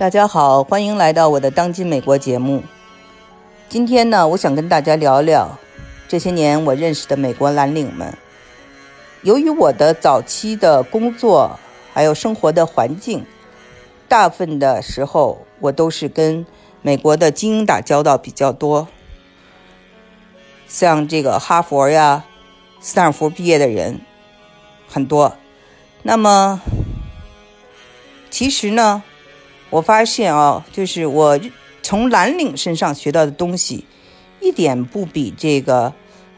大家好，欢迎来到我的当今美国节目。今天呢，我想跟大家聊聊这些年我认识的美国蓝领们。由于我的早期的工作还有生活的环境，大部分的时候我都是跟美国的精英打交道比较多，像这个哈佛呀、斯坦福毕业的人很多。那么，其实呢？我发现啊，就是我从蓝领身上学到的东西，一点不比这个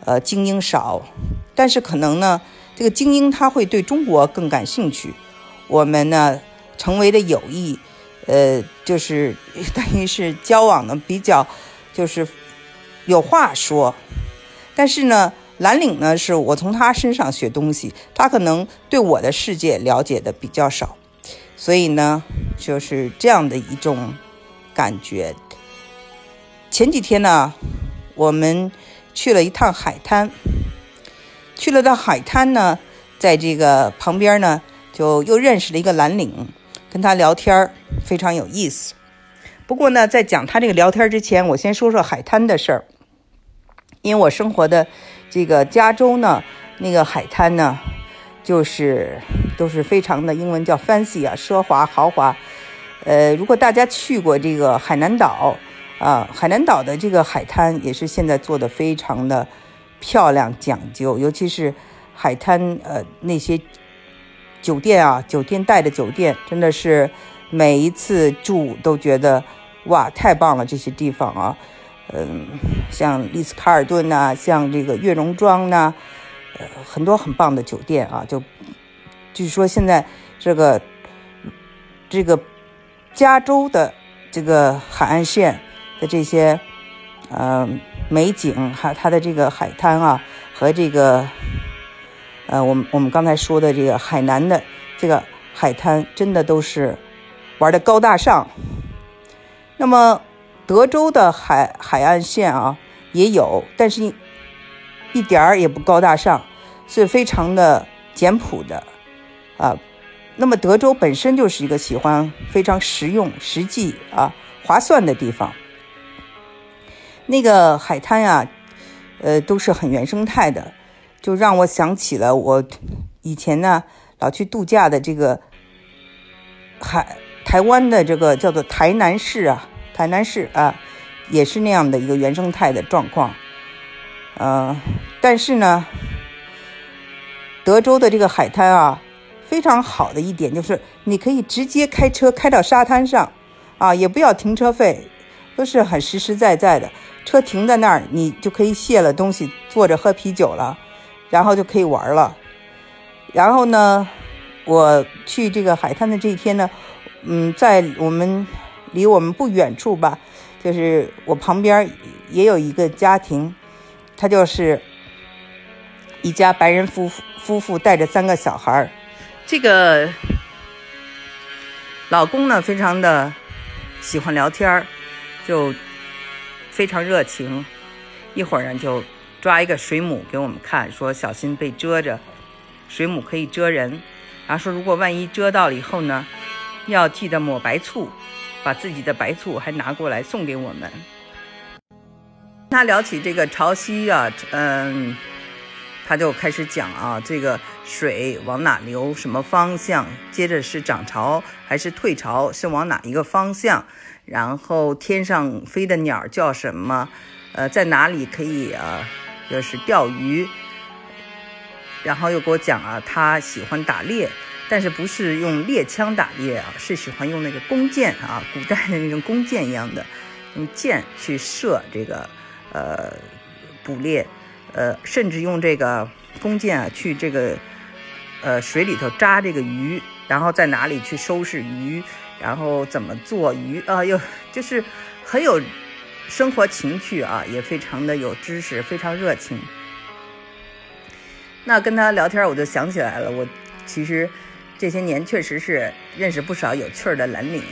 呃精英少。但是可能呢，这个精英他会对中国更感兴趣。我们呢成为的友谊，呃，就是等于是交往的比较，就是有话说。但是呢，蓝领呢是我从他身上学东西，他可能对我的世界了解的比较少。所以呢，就是这样的一种感觉。前几天呢，我们去了一趟海滩，去了趟海滩呢，在这个旁边呢，就又认识了一个蓝领，跟他聊天非常有意思。不过呢，在讲他这个聊天之前，我先说说海滩的事儿，因为我生活的这个加州呢，那个海滩呢。就是都是非常的英文叫 fancy 啊，奢华豪华。呃，如果大家去过这个海南岛啊，海南岛的这个海滩也是现在做的非常的漂亮讲究，尤其是海滩呃那些酒店啊，酒店带的酒店真的是每一次住都觉得哇太棒了，这些地方啊，嗯，像丽思卡尔顿呐，像这个悦榕庄呐。呃，很多很棒的酒店啊，就据说现在这个这个加州的这个海岸线的这些呃美景，还它的这个海滩啊，和这个呃我们我们刚才说的这个海南的这个海滩，真的都是玩的高大上。那么德州的海海岸线啊也有，但是。一点儿也不高大上，是非常的简朴的，啊，那么德州本身就是一个喜欢非常实用、实际啊、划算的地方。那个海滩呀，呃，都是很原生态的，就让我想起了我以前呢老去度假的这个海台湾的这个叫做台南市啊，台南市啊，也是那样的一个原生态的状况。呃，但是呢，德州的这个海滩啊，非常好的一点就是你可以直接开车开到沙滩上，啊，也不要停车费，都是很实实在在的。车停在那儿，你就可以卸了东西，坐着喝啤酒了，然后就可以玩了。然后呢，我去这个海滩的这一天呢，嗯，在我们离我们不远处吧，就是我旁边也有一个家庭。他就是一家白人夫妇，夫妇带着三个小孩儿。这个老公呢，非常的喜欢聊天儿，就非常热情。一会儿呢，就抓一个水母给我们看，说小心被蛰着，水母可以蛰人。然后说，如果万一蛰到了以后呢，要记得抹白醋，把自己的白醋还拿过来送给我们。他聊起这个潮汐啊，嗯，他就开始讲啊，这个水往哪流，什么方向，接着是涨潮还是退潮，是往哪一个方向？然后天上飞的鸟叫什么？呃，在哪里可以啊，就是钓鱼？然后又给我讲啊，他喜欢打猎，但是不是用猎枪打猎啊，是喜欢用那个弓箭啊，古代的那种弓箭一样的，用箭去射这个。呃，捕猎，呃，甚至用这个弓箭啊，去这个呃水里头扎这个鱼，然后在哪里去收拾鱼，然后怎么做鱼啊？又就是很有生活情趣啊，也非常的有知识，非常热情。那跟他聊天，我就想起来了，我其实这些年确实是认识不少有趣的蓝领，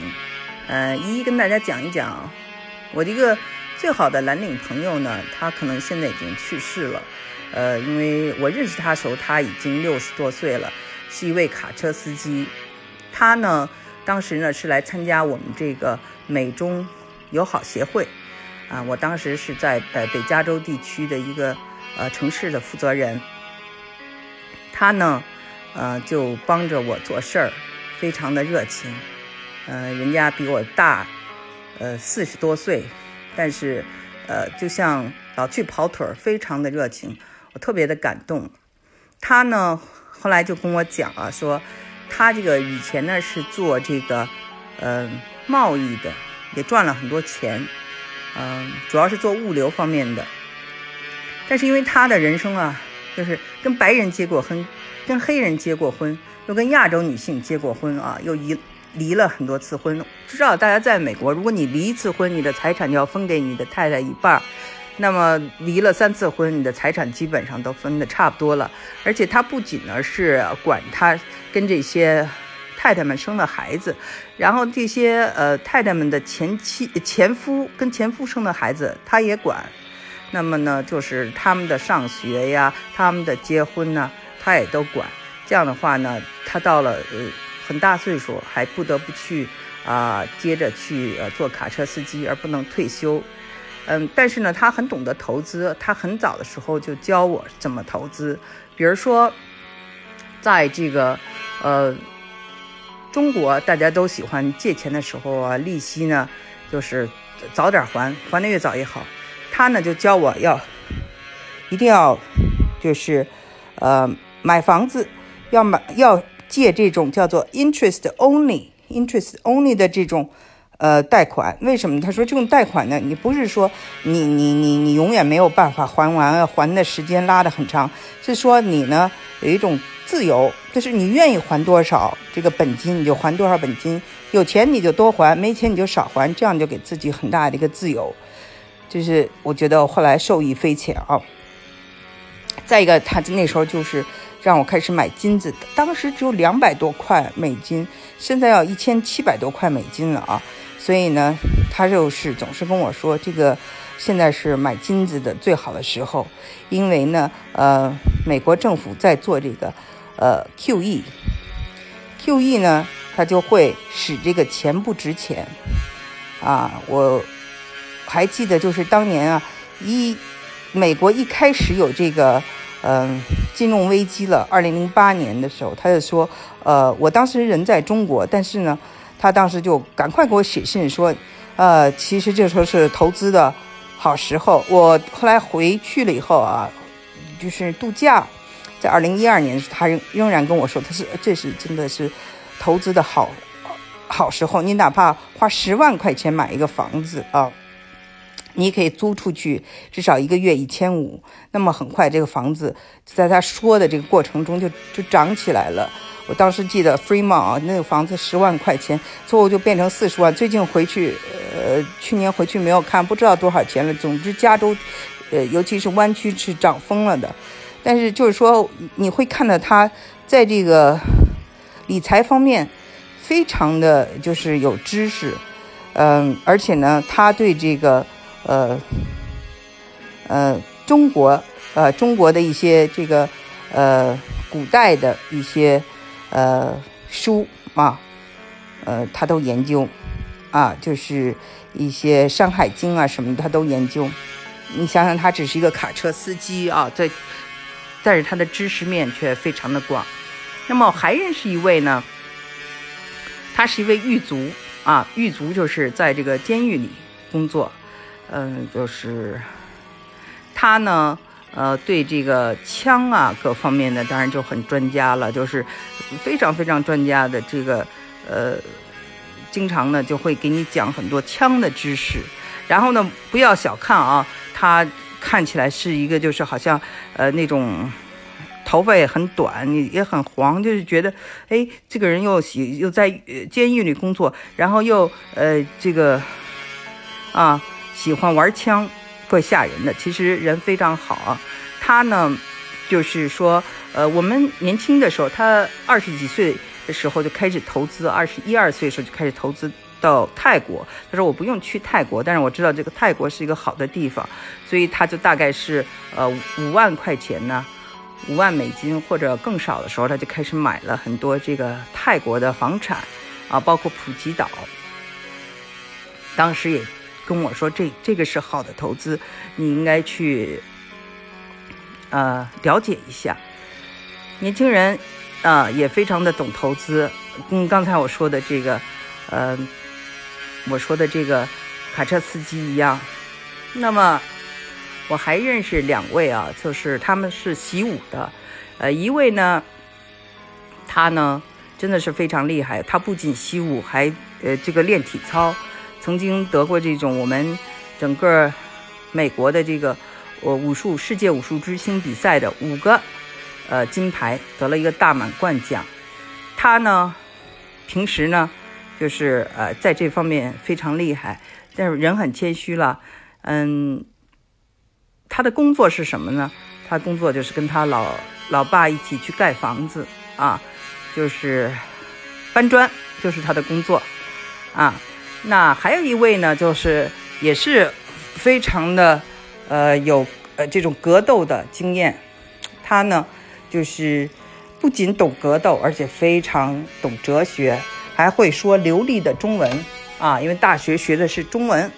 呃，一一跟大家讲一讲我这个。最好的蓝领朋友呢，他可能现在已经去世了，呃，因为我认识他的时候他已经六十多岁了，是一位卡车司机。他呢当时呢是来参加我们这个美中友好协会，啊，我当时是在呃北加州地区的一个呃城市的负责人。他呢，呃，就帮着我做事儿，非常的热情。呃，人家比我大，呃，四十多岁，但是，呃，就像老去跑腿儿，非常的热情，我特别的感动。他呢，后来就跟我讲啊，说他这个以前呢是做这个，呃，贸易的，也赚了很多钱，嗯，主要是做物流方面的。但是因为他的人生啊，就是跟白人结过婚，跟黑人结过婚，又跟亚洲女性结过婚啊，又离离了很多次婚。知道大家在美国，如果你离一次婚，你的财产就要分给你的太太一半儿。那么离了三次婚，你的财产基本上都分的差不多了。而且他不仅呢是管他跟这些太太们生的孩子，然后这些呃太太们的前妻、前夫跟前夫生的孩子他也管。那么呢，就是他们的上学呀，他们的结婚呢，他也都管。这样的话呢，他到了呃很大岁数，还不得不去啊接着去呃做卡车司机，而不能退休。嗯，但是呢，他很懂得投资，他很早的时候就教我怎么投资。比如说，在这个呃中国，大家都喜欢借钱的时候啊，利息呢就是早点还，还的越早越好。他呢就教我要一定要就是呃买房子要买要借这种叫做 interest only interest only 的这种。呃，贷款为什么？他说这种贷款呢，你不是说你你你你永远没有办法还完，还的时间拉得很长，是说你呢有一种自由，就是你愿意还多少这个本金你就还多少本金，有钱你就多还，没钱你就少还，这样就给自己很大的一个自由。就是我觉得后来受益匪浅啊。再一个，他那时候就是让我开始买金子，当时只有两百多块美金，现在要一千七百多块美金了啊。所以呢，他就是总是跟我说，这个现在是买金子的最好的时候，因为呢，呃，美国政府在做这个，呃，QE，QE 呢，它就会使这个钱不值钱，啊，我还记得就是当年啊，一美国一开始有这个，嗯，金融危机了，二零零八年的时候，他就说，呃，我当时人在中国，但是呢。他当时就赶快给我写信说，呃，其实这时候是投资的好时候。我后来回去了以后啊，就是度假，在二零一二年，他仍仍然跟我说，他是这是真的是投资的好好时候。你哪怕花十万块钱买一个房子啊，你可以租出去，至少一个月一千五。那么很快这个房子在他说的这个过程中就就涨起来了。我当时记得，Free Mont 啊，那个房子十万块钱，最后就变成四十万。最近回去，呃，去年回去没有看，不知道多少钱了。总之，加州，呃，尤其是湾区是涨疯了的。但是就是说，你会看到他在这个理财方面非常的就是有知识，嗯，而且呢，他对这个呃呃中国呃中国的一些这个呃古代的一些。呃，书啊，呃，他都研究，啊，就是一些《山海经》啊什么的，他都研究。你想想，他只是一个卡车司机啊，在，但是他的知识面却非常的广。那么还认识一位呢，他是一位狱卒啊，狱卒就是在这个监狱里工作，嗯，就是他呢。呃，对这个枪啊，各方面的当然就很专家了，就是非常非常专家的这个，呃，经常呢就会给你讲很多枪的知识。然后呢，不要小看啊，他看起来是一个就是好像呃那种头发也很短，也很黄，就是觉得哎，这个人又喜又在监狱里工作，然后又呃这个啊喜欢玩枪。会吓人的，其实人非常好。他呢，就是说，呃，我们年轻的时候，他二十几岁的时候就开始投资，二十一二岁的时候就开始投资到泰国。他说我不用去泰国，但是我知道这个泰国是一个好的地方，所以他就大概是呃五万块钱呢，五万美金或者更少的时候，他就开始买了很多这个泰国的房产。啊，包括普吉岛，当时也跟我说，这这个是好的投资，你应该去呃了解一下。年轻人啊，也非常的懂投资，跟刚才我说的这个，呃，我说的这个卡车司机一样。那么我还认识两位啊，就是他们是习武的，呃，一位呢，他呢真的是非常厉害，他不仅习武，还呃这个练体操，曾经得过这种我们整个美国的这个呃武术世界武术之星比赛的五个。呃，金牌得了一个大满贯奖。他呢，平时呢，就是呃，在这方面非常厉害，但是人很谦虚了。嗯，他的工作是什么呢？他工作就是跟他老老爸一起去盖房子啊，就是搬砖，就是他的工作啊。那还有一位呢，就是也是非常的呃有呃这种格斗的经验，他呢。就是不仅懂格斗，而且非常懂哲学，还会说流利的中文啊！因为大学学的是中文。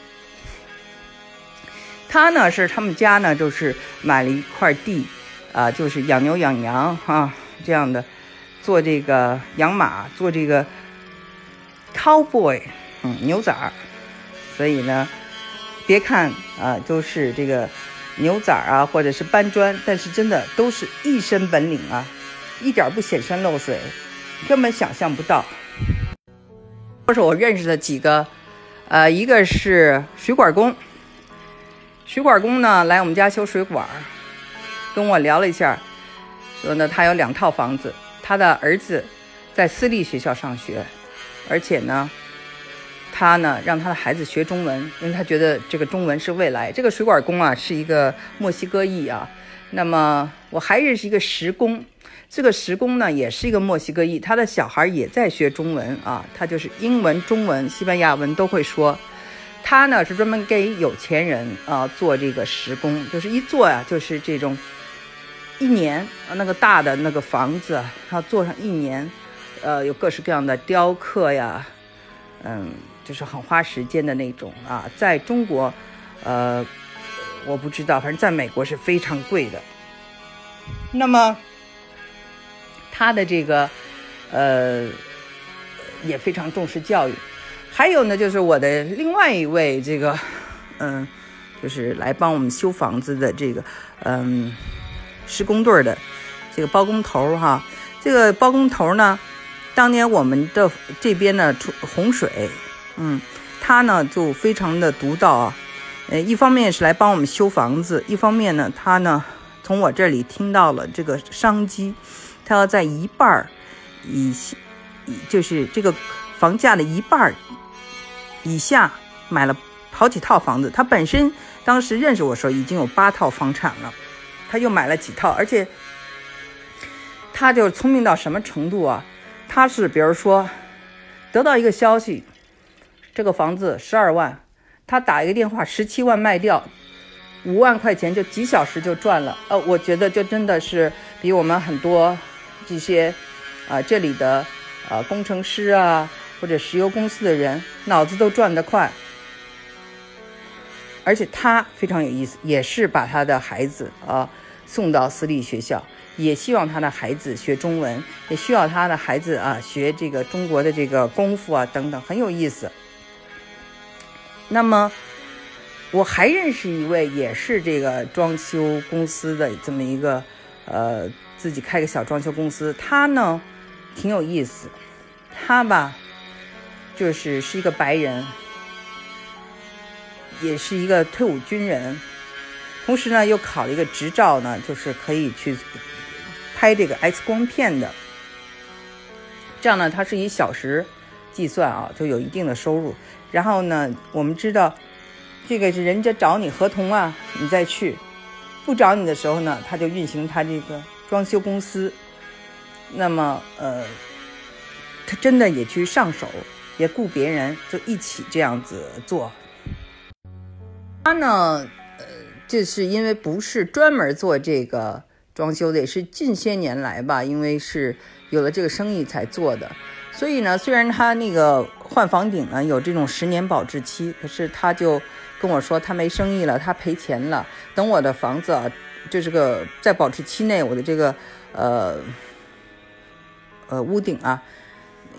他呢是他们家呢就是买了一块地，啊，就是养牛养羊哈这样的，做这个养马，做这个 cowboy，嗯，牛仔儿。所以呢，别看啊，都是这个。牛仔儿啊，或者是搬砖，但是真的都是一身本领啊，一点不显山露水，根本想象不到。都是我认识的几个，呃，一个是水管工，水管工呢来我们家修水管，跟我聊了一下，说呢他有两套房子，他的儿子在私立学校上学，而且呢。他呢，让他的孩子学中文，因为他觉得这个中文是未来。这个水管工啊，是一个墨西哥裔啊。那么我还认识一个石工，这个石工呢，也是一个墨西哥裔，他的小孩也在学中文啊。他就是英文、中文、西班牙文都会说。他呢是专门给有钱人啊做这个石工，就是一做呀，就是这种一年啊那个大的那个房子，他做上一年，呃，有各式各样的雕刻呀，嗯。就是很花时间的那种啊，在中国，呃，我不知道，反正在美国是非常贵的。那么，他的这个，呃，也非常重视教育。还有呢，就是我的另外一位这个，嗯，就是来帮我们修房子的这个，嗯，施工队的这个包工头哈。这个包工头呢，当年我们的这边呢出洪水。嗯，他呢就非常的独到啊，呃，一方面是来帮我们修房子，一方面呢，他呢从我这里听到了这个商机，他要在一半儿以，就是这个房价的一半儿以下买了好几套房子。他本身当时认识我时候已经有八套房产了，他又买了几套，而且他就聪明到什么程度啊？他是比如说得到一个消息。这个房子十二万，他打一个电话，十七万卖掉，五万块钱就几小时就赚了。呃，我觉得就真的是比我们很多这些啊这里的啊工程师啊或者石油公司的人脑子都转得快。而且他非常有意思，也是把他的孩子啊送到私立学校，也希望他的孩子学中文，也需要他的孩子啊学这个中国的这个功夫啊等等，很有意思。那么，我还认识一位，也是这个装修公司的这么一个，呃，自己开个小装修公司。他呢，挺有意思。他吧，就是是一个白人，也是一个退伍军人，同时呢，又考了一个执照呢，就是可以去拍这个 X 光片的。这样呢，他是以小时计算啊，就有一定的收入。然后呢，我们知道，这个是人家找你合同啊，你再去；不找你的时候呢，他就运行他这个装修公司。那么，呃，他真的也去上手，也雇别人，就一起这样子做。他呢，呃，这是因为不是专门做这个装修的，也是近些年来吧，因为是有了这个生意才做的。所以呢，虽然他那个换房顶呢有这种十年保质期，可是他就跟我说他没生意了，他赔钱了。等我的房子啊，就是个在保质期内，我的这个呃呃屋顶啊，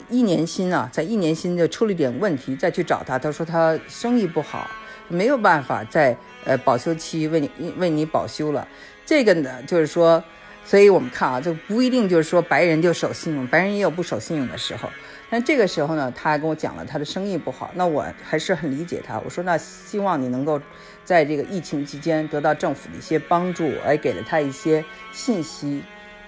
一年新啊，在一年新就出了一点问题，再去找他，他说他生意不好，没有办法在呃保修期为你为你保修了。这个呢，就是说。所以我们看啊，就不一定就是说白人就守信用，白人也有不守信用的时候。但这个时候呢，他还跟我讲了他的生意不好，那我还是很理解他。我说那希望你能够在这个疫情期间得到政府的一些帮助，而给了他一些信息。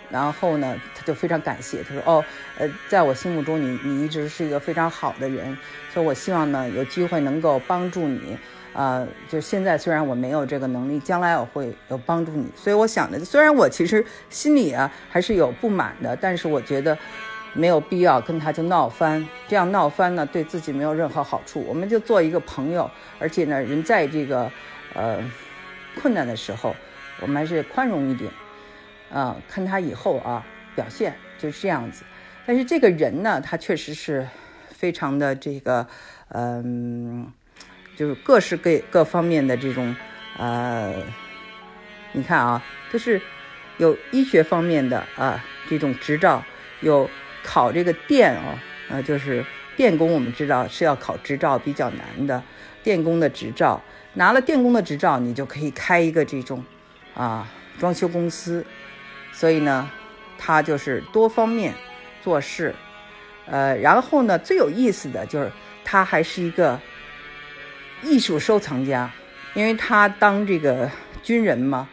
然后呢，他就非常感谢，他说哦，呃，在我心目中你你一直是一个非常好的人，所以我希望呢有机会能够帮助你。啊，就现在虽然我没有这个能力，将来我会有帮助你。所以我想的，虽然我其实心里啊还是有不满的，但是我觉得没有必要跟他就闹翻。这样闹翻呢，对自己没有任何好处。我们就做一个朋友，而且呢，人在这个呃困难的时候，我们还是宽容一点啊。看他以后啊表现就是这样子。但是这个人呢，他确实是非常的这个嗯。就是各式各各方面的这种，呃，你看啊，就是有医学方面的啊这种执照，有考这个电啊，就是电工，我们知道是要考执照比较难的，电工的执照，拿了电工的执照，你就可以开一个这种啊装修公司，所以呢，他就是多方面做事，呃，然后呢，最有意思的就是他还是一个。艺术收藏家，因为他当这个军人嘛，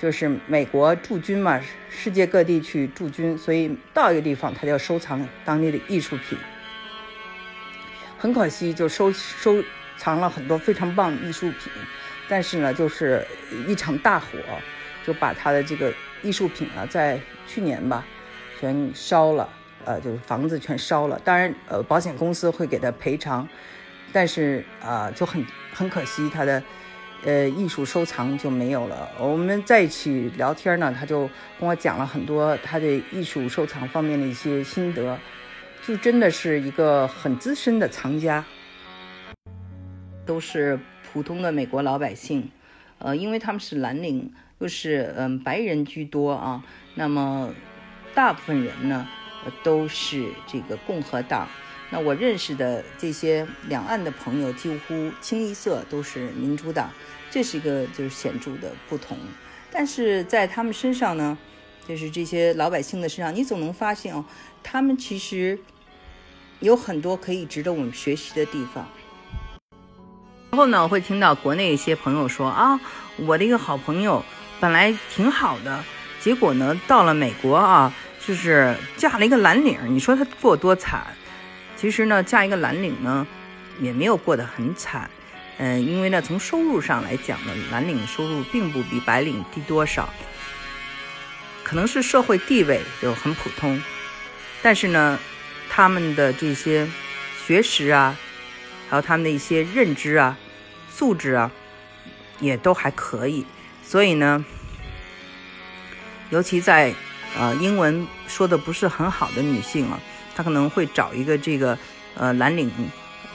就是美国驻军嘛，世界各地去驻军，所以到一个地方他就要收藏当地的艺术品。很可惜，就收收藏了很多非常棒的艺术品，但是呢，就是一场大火就把他的这个艺术品啊，在去年吧全烧了，呃，就是房子全烧了。当然，呃，保险公司会给他赔偿。但是啊，就很很可惜，他的呃艺术收藏就没有了。我们在一起聊天呢，他就跟我讲了很多他的艺术收藏方面的一些心得，就真的是一个很资深的藏家。都是普通的美国老百姓，呃，因为他们是蓝领，又是嗯白人居多啊。那么大部分人呢，都是这个共和党。那我认识的这些两岸的朋友，几乎清一色都是民主党，这是一个就是显著的不同。但是在他们身上呢，就是这些老百姓的身上，你总能发现哦，他们其实有很多可以值得我们学习的地方。然后呢，会听到国内一些朋友说啊，我的一个好朋友本来挺好的，结果呢到了美国啊，就是嫁了一个蓝领，你说他过多惨？其实呢，嫁一个蓝领呢，也没有过得很惨，嗯，因为呢，从收入上来讲呢，蓝领收入并不比白领低多少，可能是社会地位就很普通，但是呢，他们的这些学识啊，还有他们的一些认知啊、素质啊，也都还可以，所以呢，尤其在呃英文说的不是很好的女性啊。他可能会找一个这个，呃，蓝领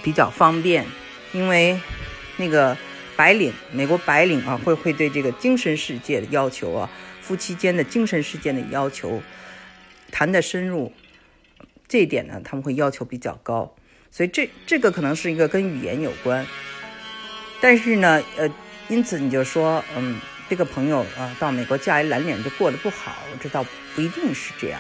比较方便，因为那个白领，美国白领啊，会会对这个精神世界的要求啊，夫妻间的精神世界的要求谈的深入，这一点呢，他们会要求比较高，所以这这个可能是一个跟语言有关，但是呢，呃，因此你就说，嗯，这个朋友啊，到美国嫁一蓝领就过得不好，这倒不一定是这样。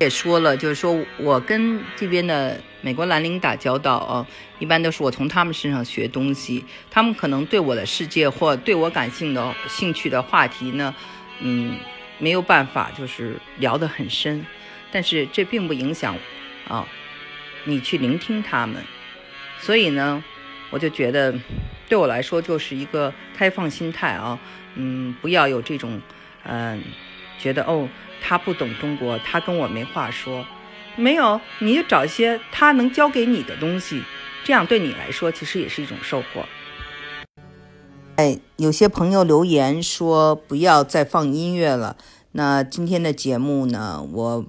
也说了，就是说我跟这边的美国蓝领打交道啊，一般都是我从他们身上学东西。他们可能对我的世界或对我感兴的兴趣的话题呢，嗯，没有办法就是聊得很深。但是这并不影响啊，你去聆听他们。所以呢，我就觉得对我来说就是一个开放心态啊，嗯，不要有这种嗯，觉得哦。他不懂中国，他跟我没话说。没有，你就找一些他能教给你的东西，这样对你来说其实也是一种收获。哎，有些朋友留言说不要再放音乐了。那今天的节目呢，我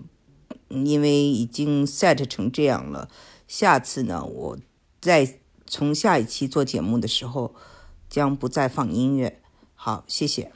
因为已经 set 成这样了。下次呢，我再从下一期做节目的时候，将不再放音乐。好，谢谢。